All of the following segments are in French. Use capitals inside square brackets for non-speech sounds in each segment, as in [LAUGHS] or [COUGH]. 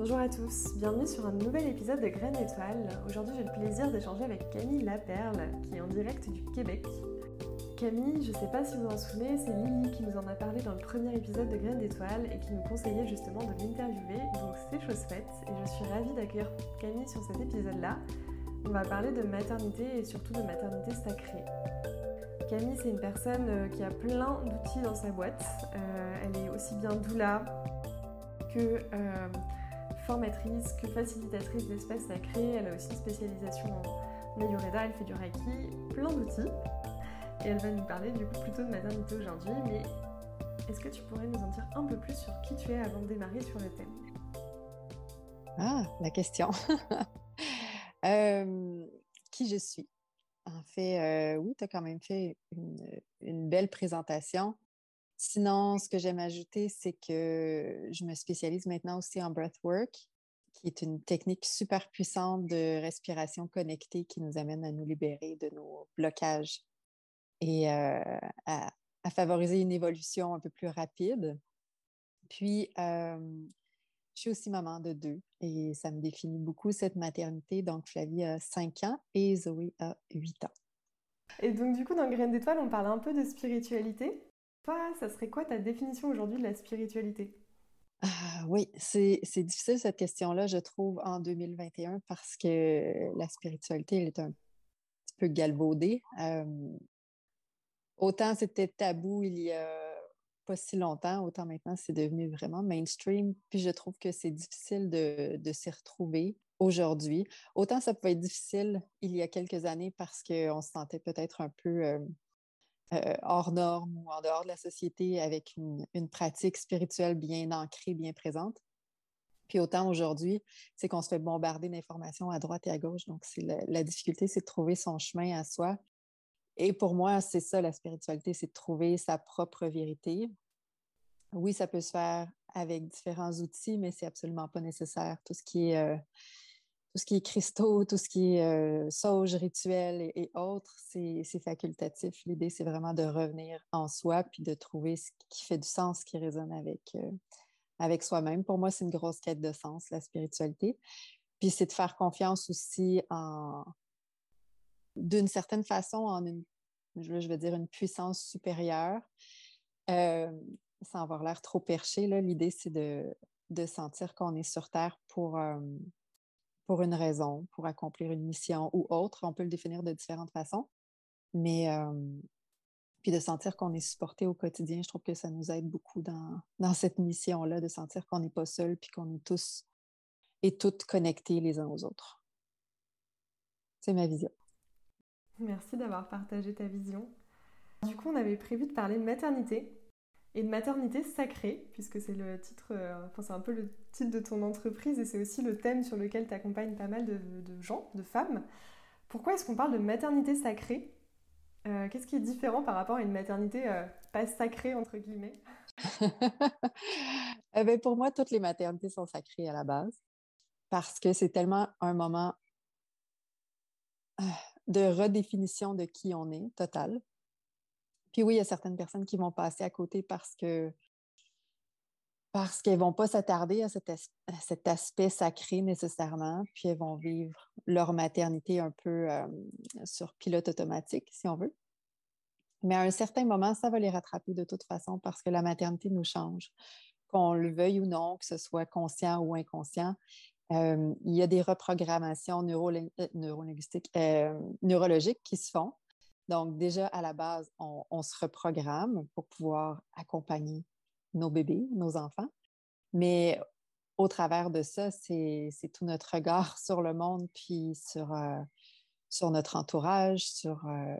Bonjour à tous, bienvenue sur un nouvel épisode de Graines d'étoiles. Aujourd'hui j'ai le plaisir d'échanger avec Camille Laperle qui est en direct du Québec. Camille, je ne sais pas si vous vous en souvenez, c'est Lily qui nous en a parlé dans le premier épisode de Graines d'étoiles et qui nous conseillait justement de l'interviewer, donc c'est chose faite et je suis ravie d'accueillir Camille sur cet épisode-là. On va parler de maternité et surtout de maternité sacrée. Camille, c'est une personne euh, qui a plein d'outils dans sa boîte. Euh, elle est aussi bien doula que euh, formatrice que facilitatrice d'espaces sacrés. Elle a aussi une spécialisation en Ayurveda, elle fait du Reiki, plein d'outils. Et elle va nous parler du coup plutôt de maternité aujourd'hui. Mais est-ce que tu pourrais nous en dire un peu plus sur qui tu es avant de démarrer sur le thème? Ah, la question. [LAUGHS] Euh, qui je suis? En fait, euh, oui, tu as quand même fait une belle présentation. Sinon, ce que j'aime ajouter, c'est que je me spécialise maintenant aussi en breathwork, qui est une technique super puissante de respiration connectée qui nous amène à nous libérer de nos blocages et euh, à, favoriser une évolution un peu plus rapide. Puis, euh, je suis aussi maman de deux et ça me définit beaucoup cette maternité. Donc, Flavie a 5 ans et Zoé a 8 ans. Et donc, du coup, dans Graines d'étoiles, on parle un peu de spiritualité. Toi, ça serait quoi ta définition aujourd'hui de la spiritualité? Ah, oui, c'est difficile cette question-là, je trouve, en 2021 parce que la spiritualité, elle est un petit peu galvaudée. Autant c'était tabou il y a pas si longtemps, autant maintenant c'est devenu vraiment mainstream. Puis je trouve que c'est difficile de, de s'y retrouver aujourd'hui. Autant ça pouvait être difficile il y a quelques années parce qu'on se sentait peut-être un peu euh, hors norme ou en dehors de la société avec une, pratique spirituelle bien ancrée, bien présente. Puis autant aujourd'hui, c'est qu'on se fait bombarder d'informations à droite et à gauche. Donc, c'est la, difficulté, c'est de trouver son chemin à soi. Et pour moi, c'est ça la spiritualité, c'est de trouver sa propre vérité. Oui, ça peut se faire avec différents outils, mais c'est absolument pas nécessaire. Tout ce qui est euh, tout ce qui est cristaux, tout ce qui est euh, sauge, rituel et, autres, c'est facultatif. L'idée, c'est vraiment de revenir en soi puis de trouver ce qui fait du sens, qui résonne avec, euh, avec soi-même. Pour moi, c'est une grosse quête de sens, la spiritualité. Puis c'est de faire confiance aussi en, d'une certaine façon, en une, je veux dire, une puissance supérieure. Euh, sans avoir l'air trop perché, l'idée, c'est de, de sentir qu'on est sur Terre pour pour une raison, pour accomplir une mission ou autre. On peut le définir de différentes façons. Mais puis de sentir qu'on est supporté au quotidien, je trouve que ça nous aide beaucoup dans, dans cette mission-là, de sentir qu'on n'est pas seul puis qu'on est tous et toutes connectés les uns aux autres. C'est ma vision. Merci d'avoir partagé ta vision. Du coup, on avait prévu de parler de maternité et de maternité sacrée, puisque c'est le titre, euh, enfin c'est un peu le titre de ton entreprise et c'est aussi le thème sur lequel tu accompagnes pas mal de, gens, de femmes. Pourquoi est-ce qu'on parle de maternité sacrée? Euh, Qu'est-ce qui est différent par rapport à une maternité euh, pas sacrée, entre guillemets? [LAUGHS] Eh ben, Pour moi, toutes les maternités sont sacrées à la base, parce que c'est tellement un moment de redéfinition de qui on est, total. Puis oui, il y a certaines personnes qui vont passer à côté parce que parce qu'elles ne vont pas s'attarder à cet, aspect sacré nécessairement, puis elles vont vivre leur maternité un peu euh, sur pilote automatique, si on veut. Mais à un certain moment, ça va les rattraper de toute façon parce que la maternité nous change. Qu'on le veuille ou non, que ce soit conscient ou inconscient, euh, il y a des reprogrammations euh, neurolinguistiques, neurologiques qui se font donc, déjà, à la base, on, se reprogramme pour pouvoir accompagner nos bébés, nos enfants. Mais au travers de ça, c'est tout notre regard [LAUGHS] sur le monde, puis sur, euh, sur notre entourage, sur euh,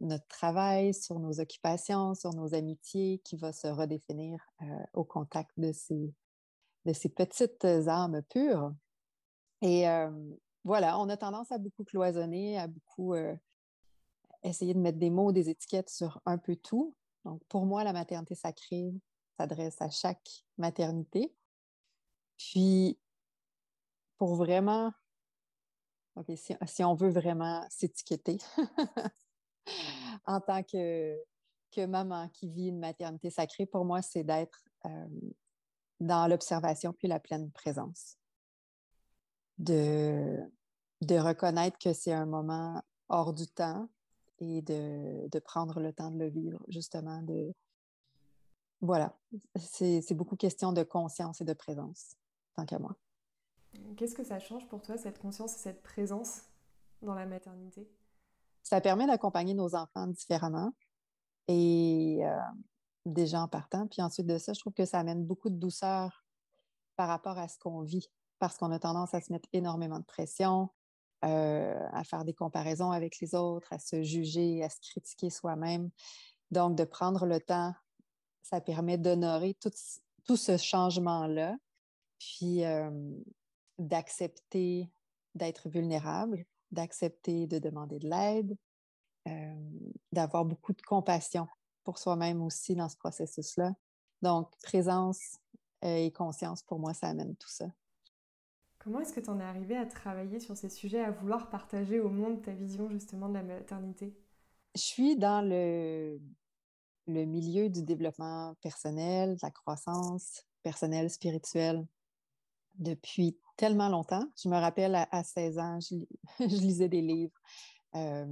notre travail, sur nos occupations, sur nos amitiés, qui va se redéfinir euh, au contact de ces, de ces petites âmes pures. Et voilà, on a tendance à beaucoup cloisonner, à beaucoup essayer de mettre des mots, des étiquettes sur un peu tout. Donc, pour moi, la maternité sacrée s'adresse à chaque maternité. Puis, pour vraiment, OK, si, on veut vraiment s'étiqueter [LAUGHS] en tant que, que maman qui vit une maternité sacrée, pour moi, c'est d'être euh, dans l'observation puis la pleine présence. De, de reconnaître que c'est un moment hors du temps et de, de, prendre le temps de le vivre, justement. De... Voilà, c'est beaucoup question de conscience et de présence, tant qu'à moi. Qu'est-ce que ça change pour toi, cette conscience et cette présence dans la maternité? Ça permet d'accompagner nos enfants différemment et euh, déjà en partant. Puis ensuite de ça, je trouve que ça amène beaucoup de douceur par rapport à ce qu'on vit parce qu'on a tendance à se mettre énormément de pression, euh, à faire des comparaisons avec les autres, à se juger, à se critiquer soi-même. Donc, de prendre le temps, ça permet d'honorer tout, ce changement-là, puis euh, d'accepter d'être vulnérable, d'accepter de demander de l'aide, euh, d'avoir beaucoup de compassion pour soi-même aussi dans ce processus-là. Donc, présence et conscience, pour moi, ça amène tout ça. Comment est-ce que tu en es arrivé à travailler sur ces sujets, à vouloir partager au monde ta vision justement de la maternité? Je suis dans le, le milieu du développement personnel, de la croissance personnelle, spirituelle depuis tellement longtemps. Je me rappelle à, 16 ans, [LAUGHS] je, lisais des livres, euh,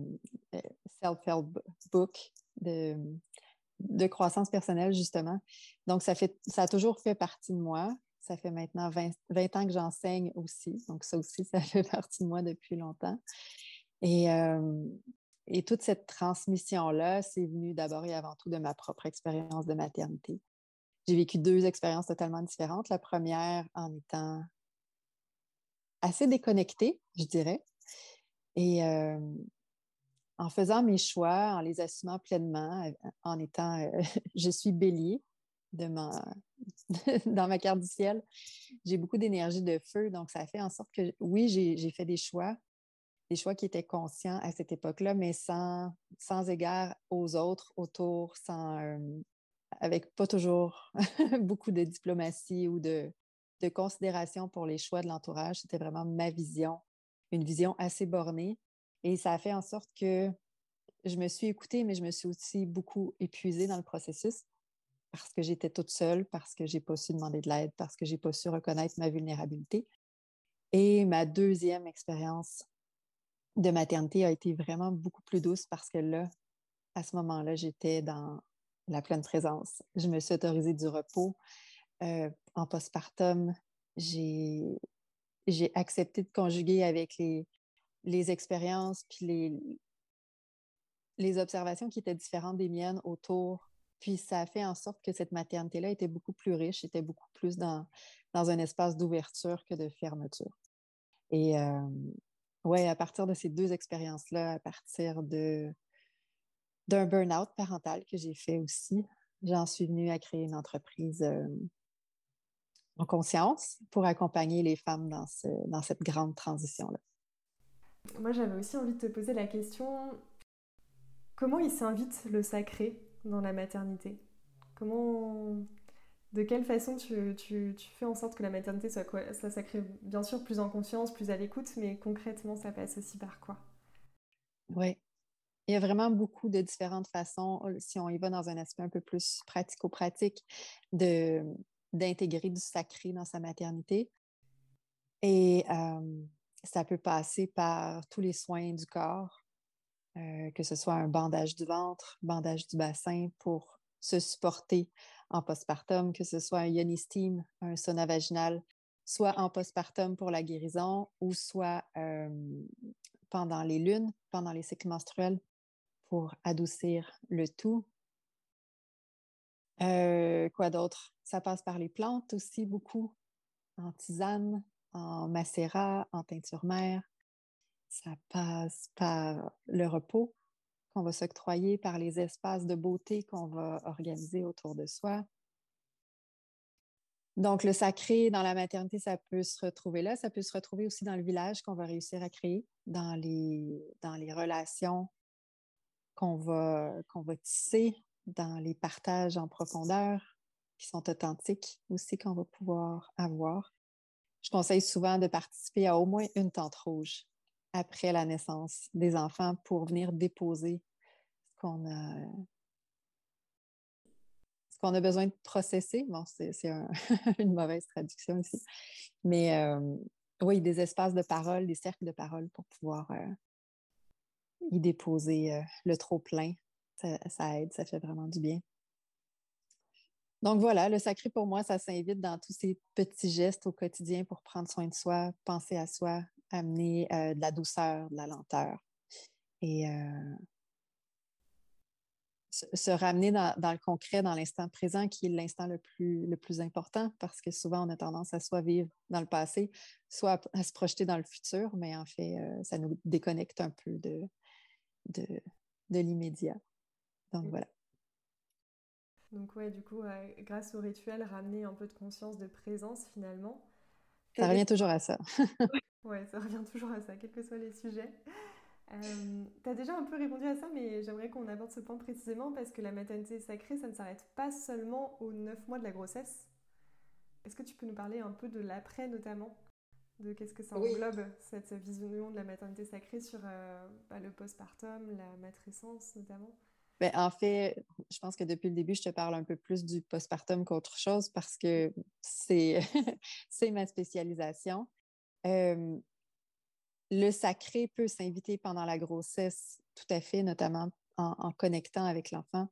self-help book de, de croissance personnelle, justement. Donc, ça, fait, ça a toujours fait partie de moi. Ça fait maintenant 20, 20 ans que j'enseigne aussi. Donc, ça aussi, [LAUGHS] ça fait partie de moi depuis longtemps. Et, euh, et toute cette transmission-là, c'est venu d'abord et avant tout de ma propre expérience de maternité. J'ai vécu deux expériences totalement différentes. La première en étant assez déconnectée, je dirais. Et euh, en faisant mes choix, en les assumant pleinement, en étant, euh, [LAUGHS] je suis bélier, de [LAUGHS] dans ma carte du ciel. J'ai beaucoup d'énergie de feu, donc ça fait en sorte que, oui, j'ai fait des choix, des choix qui étaient conscients à cette époque-là, mais sans, sans égard aux autres autour, sans, euh, avec pas toujours [LAUGHS] beaucoup de diplomatie ou de, de considération pour les choix de l'entourage. C'était vraiment ma vision, une vision assez bornée. Et ça a fait en sorte que je me suis écoutée, mais je me suis aussi beaucoup épuisée dans le processus parce que j'étais toute seule, parce que j'ai pas su demander de l'aide, parce que j'ai pas su reconnaître ma vulnérabilité. Et ma deuxième expérience de maternité a été vraiment beaucoup plus douce parce que là, à ce moment-là, j'étais dans la pleine présence. Je me suis autorisée du repos. Euh, en postpartum, j'ai, accepté de conjuguer avec les, les expériences puis les, les observations qui étaient différentes des miennes autour puis ça a fait en sorte que cette maternité-là était beaucoup plus riche, était beaucoup plus dans, dans un espace d'ouverture que de fermeture. Et euh, ouais, à partir de ces deux expériences-là, à partir d'un burn-out parental que j'ai fait aussi, j'en suis venue à créer une entreprise en conscience pour accompagner les femmes dans, ce, dans cette grande transition-là. Moi, j'avais aussi envie de te poser la question, comment il s'invite le sacré? Dans la maternité? Comment, de quelle façon tu, tu, tu, fais en sorte que la maternité soit quoi Ça, ça crée bien sûr plus en confiance, plus à l'écoute, mais concrètement, ça passe aussi par quoi? Oui. Il y a vraiment beaucoup de différentes façons, euh, si on y va dans un aspect un peu plus pratico-pratique, d'intégrer du sacré dans sa maternité. Et euh, ça peut passer par tous les soins du corps, euh, que ce soit un bandage du ventre, bandage du bassin pour se supporter en postpartum, que ce soit un yoni steam, un sauna vaginal, soit en postpartum pour la guérison ou soit euh, pendant les lunes, pendant les cycles menstruels pour adoucir le tout. Euh, quoi d'autre? Ça passe par les plantes aussi beaucoup, en tisane, en macérat, en teinture mère, ça passe par le repos qu'on va s'octroyer, par les espaces de beauté qu'on va organiser autour de soi. Donc, le sacré dans la maternité, ça peut se retrouver là. Ça peut se retrouver aussi dans le village qu'on va réussir à créer, dans les, relations qu'on va, qu'on va tisser dans les partages en profondeur qui sont authentiques aussi qu'on va pouvoir avoir. Je conseille souvent de participer à au moins une tente rouge après la naissance des enfants pour venir déposer ce qu'on a, ce qu'on a besoin de processer. Bon, c'est, [LAUGHS] une mauvaise traduction ici. Mais euh, oui, des espaces de parole, des cercles de parole pour pouvoir euh, y déposer euh, le trop-plein. Ça, aide, ça fait vraiment du bien. Donc voilà, le sacré pour moi, ça s'invite dans tous ces petits gestes au quotidien pour prendre soin de soi, penser à soi, amener euh, de la douceur, de la lenteur. Et euh, se, ramener dans, le concret, dans l'instant présent, qui est l'instant le plus, le plus important, parce que souvent, on a tendance à soit vivre dans le passé, soit à, se projeter dans le futur, mais en fait, euh, ça nous déconnecte un peu de, de, de l'immédiat. Donc, voilà. Donc, ouais, du coup, grâce au rituel, ramener un peu de conscience de présence, finalement. Ça revient toujours à ça. [LAUGHS] ouais, ça revient toujours à ça, quels que soient les sujets. Euh, tu as déjà un peu répondu à ça, mais j'aimerais qu'on aborde ce point précisément parce que la maternité sacrée, ça ne s'arrête pas seulement aux 9 mois de la grossesse. Est-ce que tu peux nous parler un peu de l'après notamment? De qu'est-ce que ça englobe, cette vision de la maternité sacrée sur euh, bah, le postpartum, la matrescence notamment? Ben, en fait, je pense que depuis le début, je te parle un peu plus du postpartum qu'autre chose parce que c'est [LAUGHS] ma spécialisation. Euh, le sacré peut s'inviter pendant la grossesse, tout à fait, notamment en, connectant avec l'enfant.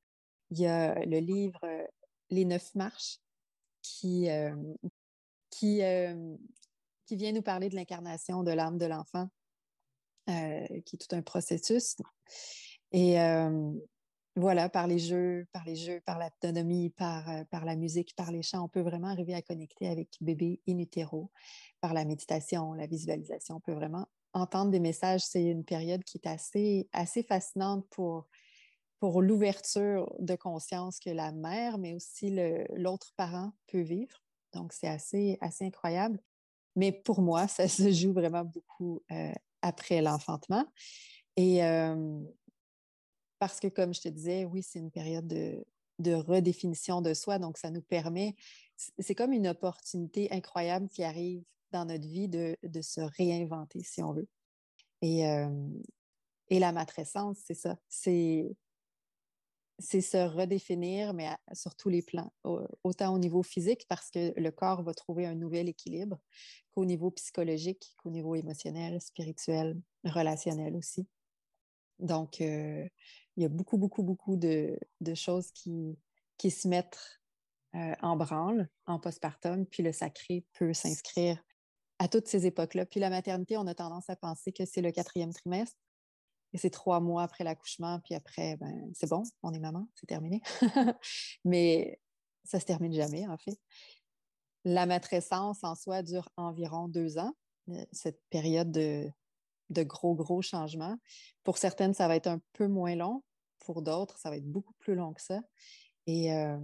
Il y a le livre euh, Les neuf marches qui, euh, qui, euh, qui vient nous parler de l'incarnation de l'âme de l'enfant, qui est tout un processus. Et voilà, par les jeux, par les jeux, par l'autonomie, par, par la musique, par les chants, on peut vraiment arriver à connecter avec bébé in utero. Par la méditation, la visualisation, on peut vraiment entendre des messages, c'est une période qui est assez, assez fascinante pour, pour l'ouverture de conscience que la mère, mais aussi l'autre parent peut vivre. Donc, c'est assez, assez incroyable. Mais pour moi, [LAUGHS] ça se joue vraiment beaucoup euh, après l'enfantement. Et euh, parce que, comme je te disais, oui, c'est une période de, redéfinition de soi. Donc, ça nous permet, c'est comme une opportunité incroyable qui arrive dans notre vie de, se réinventer, si on veut. Et, euh, la matrescence, c'est ça. C'est c'est se redéfinir, mais sur tous les plans, autant au niveau physique, parce que le corps va trouver un nouvel équilibre, qu'au niveau psychologique, qu'au niveau émotionnel, spirituel, relationnel aussi. Donc, euh, il y a beaucoup, beaucoup, beaucoup de, choses qui, qui se mettent euh, en branle en postpartum, puis le sacré peut s'inscrire à toutes ces époques-là. Puis la maternité, on a tendance à penser que c'est le quatrième trimestre et c'est trois mois après l'accouchement, puis après, ben, c'est bon, on est maman, c'est terminé. [LAUGHS] Mais ça se termine jamais, en fait. La matrescence en soi dure environ deux ans, euh, cette période de, de gros, gros changements. Pour certaines, ça va être un peu moins long. Pour d'autres, ça va être beaucoup plus long que ça. Et euh,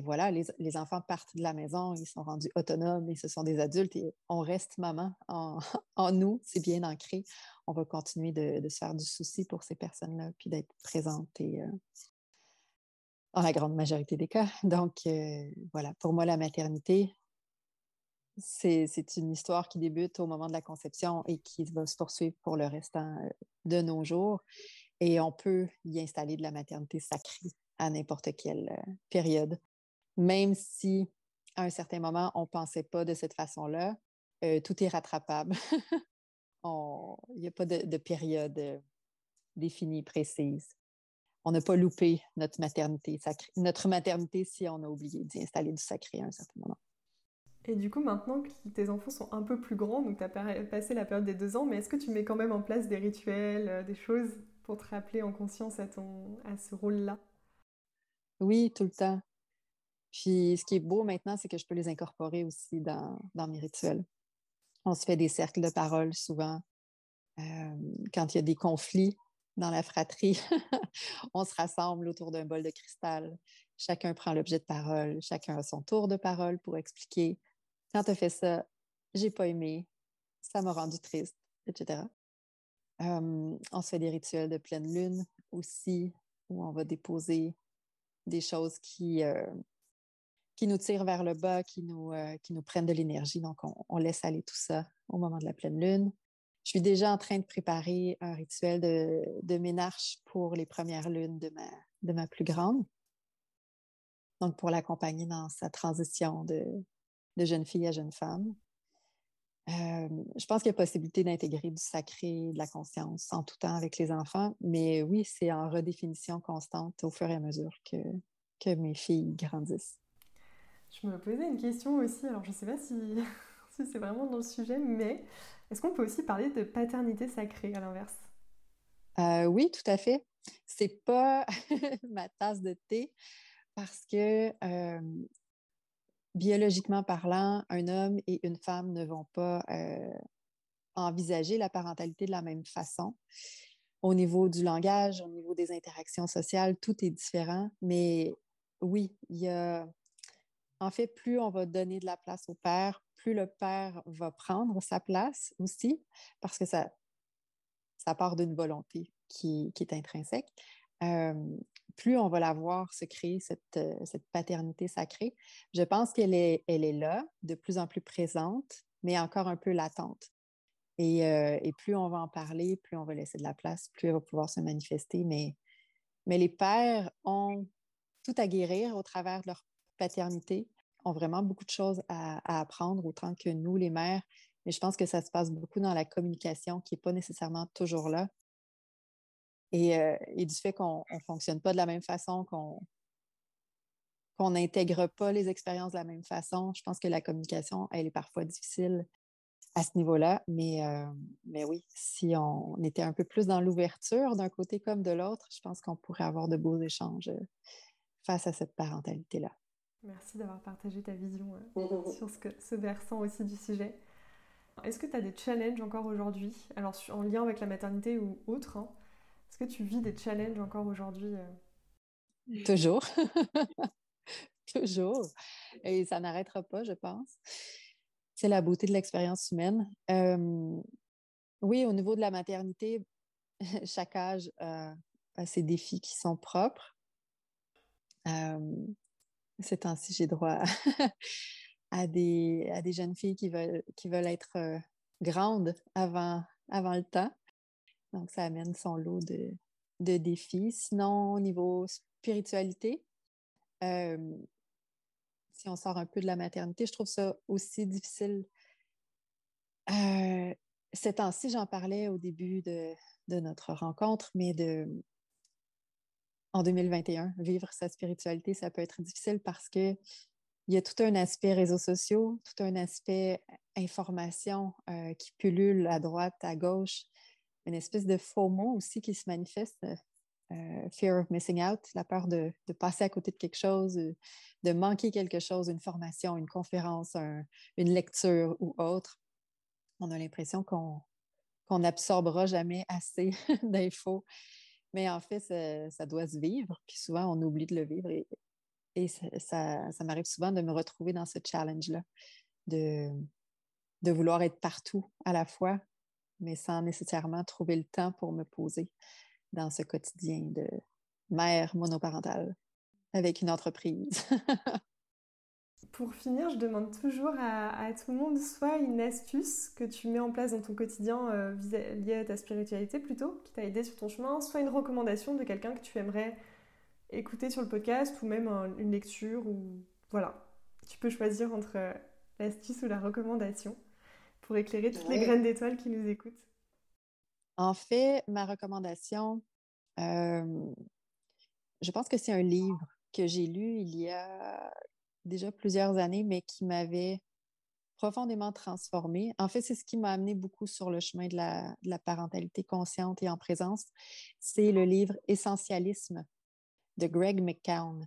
voilà, les, enfants partent de la maison, ils sont rendus autonomes et ce sont des adultes et on reste maman en, [LAUGHS] nous, c'est bien ancré. On va continuer de, se faire du souci pour ces personnes-là, puis d'être présente et, euh, dans la grande majorité des cas. Donc, euh, voilà, pour moi, la maternité, c'est une histoire qui débute au moment de la conception et qui va se poursuivre pour le restant de nos jours. Et on peut y installer de la maternité sacrée à n'importe quelle période même si à un certain moment, on ne pensait pas de cette façon-là, euh, tout est rattrapable. [LAUGHS] Il n'y a pas de, période euh, définie, précise. On n'a pas loupé notre maternité, notre maternité si on a oublié d'y installer du sacré à un certain moment. Et du coup, maintenant que tes enfants sont un peu plus grands, donc tu as passé la période des deux ans, mais est-ce que tu mets quand même en place des rituels, euh, des choses? Pour te rappeler en conscience à, ton, à ce rôle-là? Oui, tout le temps. Puis ce qui est beau maintenant, c'est que je peux les incorporer aussi dans, mes rituels. On se fait des cercles de parole souvent. Euh, quand il y a des conflits dans la fratrie, [LAUGHS] on se rassemble autour d'un bol de cristal. Chacun prend l'objet de parole, chacun a son tour de parole pour expliquer quand tu as fait ça, j'ai pas aimé, ça m'a rendu triste, etc. on se fait des rituels de pleine lune aussi, où on va déposer des choses qui, qui nous tirent vers le bas, qui nous, qui nous prennent de l'énergie. Donc, on, laisse aller tout ça au moment de la pleine lune. Je suis déjà en train de préparer un rituel de, de ménarche pour les premières lunes de ma, de ma plus grande. Donc, pour l'accompagner dans sa transition de, de jeune fille à jeune femme. Euh, je pense qu'il y a possibilité d'intégrer du sacré, de la conscience en tout temps avec les enfants, mais oui, c'est en redéfinition constante au fur et à mesure que, que mes filles grandissent. Je me posais une question aussi, alors je ne sais pas si, [LAUGHS] si c'est vraiment dans le sujet, mais est-ce qu'on peut aussi parler de paternité sacrée à l'inverse? Euh, oui, tout à fait. C'est pas [LAUGHS] ma tasse de thé parce que euh, biologiquement parlant, un homme et une femme ne vont pas envisager la parentalité de la même façon. Au niveau du langage, au niveau des interactions sociales, tout est différent. Mais oui, il y a. En fait, plus on va donner de la place au père, plus le père va prendre sa place aussi, parce que ça, ça part d'une volonté qui, est intrinsèque. Plus on va la voir se créer euh, cette, paternité sacrée. Je pense qu'elle est, elle est là, de plus en plus présente, mais encore un peu latente. Et, euh, plus on va en parler, plus on va laisser de la place, plus elle va pouvoir se manifester. Mais, mais les pères ont tout à guérir au travers de leur paternité, ont vraiment beaucoup de choses à, apprendre, autant que nous, les mères. Mais je pense que ça se passe beaucoup dans la communication qui n'est pas nécessairement toujours là. Euh, et, du fait qu'on ne fonctionne pas de la même façon, qu'on qu'on n'intègre pas les expériences de la même façon. Je pense que la communication, elle est parfois difficile à ce niveau-là. Mais, euh, mais oui, si on était un peu plus dans l'ouverture d'un côté comme de l'autre, je pense qu'on pourrait avoir de beaux échanges euh, face à cette parentalité-là. Merci d'avoir partagé ta vision [LAUGHS] sur ce, ce versant aussi du sujet. Est-ce que tu as des challenges encore aujourd'hui, alors en lien avec la maternité ou autre, hein, est-ce que tu vis des challenges encore aujourd'hui euh? Toujours. [LAUGHS] Toujours. Et ça n'arrêtera pas, je pense. C'est la beauté de l'expérience humaine. oui, au niveau de la maternité, [LAUGHS] chaque âge a ses défis qui sont propres. ces temps-ci, j'ai droit [LAUGHS] à, des, à des jeunes filles qui veulent, qui veulent être euh, grandes avant, avant le temps. Donc, ça amène son lot de, défis. Sinon, au niveau spiritualité, euh, si on sort un peu de la maternité, je trouve ça aussi difficile. Euh, ces temps-ci, j'en parlais au début de, notre rencontre, mais de, en 2021, vivre sa spiritualité, ça peut être difficile parce que il y a tout un aspect réseaux sociaux, tout un aspect information euh, qui pullule à droite, à gauche, une espèce de faux mot aussi qui se manifeste, euh, euh, fear of missing out, la peur de, passer à côté de quelque chose, de manquer quelque chose, une formation, une conférence, une lecture ou autre. On a l'impression qu'on n'absorbera jamais assez [LAUGHS] d'infos. Mais en fait, ça, doit se vivre, puis souvent on oublie de le vivre. Et, ça, ça, m'arrive souvent de me retrouver dans ce challenge-là, de, de vouloir être partout à la fois, mais sans nécessairement trouver le temps pour me poser dans ce quotidien de mère monoparentale avec une entreprise. [LAUGHS] pour finir, je demande toujours à, tout le monde soit une astuce que tu mets en place dans ton quotidien euh, liée à ta spiritualité plutôt, qui t'a aidé sur ton chemin, soit une recommandation de quelqu'un que tu aimerais écouter sur le podcast ou même une lecture ou voilà. Tu peux choisir entre l'astuce ou la recommandation pour éclairer toutes les graines d'étoiles qui nous écoutent? En fait, ma recommandation, euh, je pense que c'est un livre que j'ai lu il y a déjà plusieurs années, mais qui m'avait profondément transformée. En fait, c'est ce qui m'a amené beaucoup sur le chemin de la, parentalité consciente et en présence. C'est le livre Essentialisme de Greg McCown.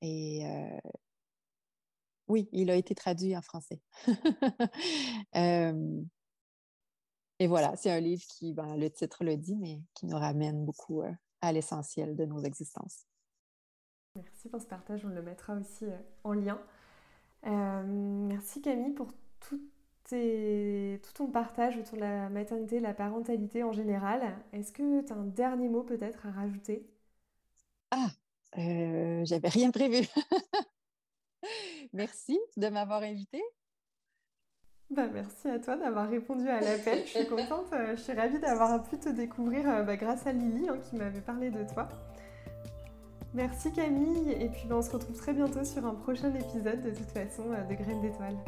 Et euh, oui, il a été traduit en français. [LAUGHS] Euh, et voilà, c'est un livre qui, ben, le titre le dit, mais qui nous ramène beaucoup euh, à l'essentiel de nos existences. Merci pour ce partage, on le mettra aussi euh, en lien. merci Camille pour toutes tout ton partage autour de la maternité, la parentalité en général. Est-ce que tu as un dernier mot peut-être à rajouter? Ah, euh, j'avais rien prévu. [LAUGHS] merci de m'avoir invité. Bah, merci à toi d'avoir répondu à l'appel. Je suis contente, euh, je suis ravie d'avoir pu te découvrir euh, bah, grâce à Lily hein, qui m'avait parlé de toi. Merci Camille, et puis bah, on se retrouve très bientôt sur un prochain épisode de toute façon de Graines d'étoiles.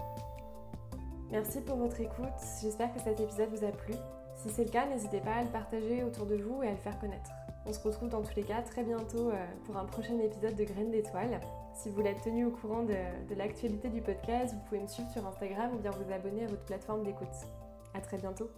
Merci pour votre écoute, j'espère que cet épisode vous a plu. Si c'est le cas, n'hésitez pas à le partager autour de vous et à le faire connaître. On se retrouve dans tous les cas très bientôt euh, pour un prochain épisode de Graines d'étoiles. Si vous voulez être tenu au courant de, de l'actualité du podcast, vous pouvez me suivre sur Instagram ou bien vous abonner à votre plateforme d'écoute. A très bientôt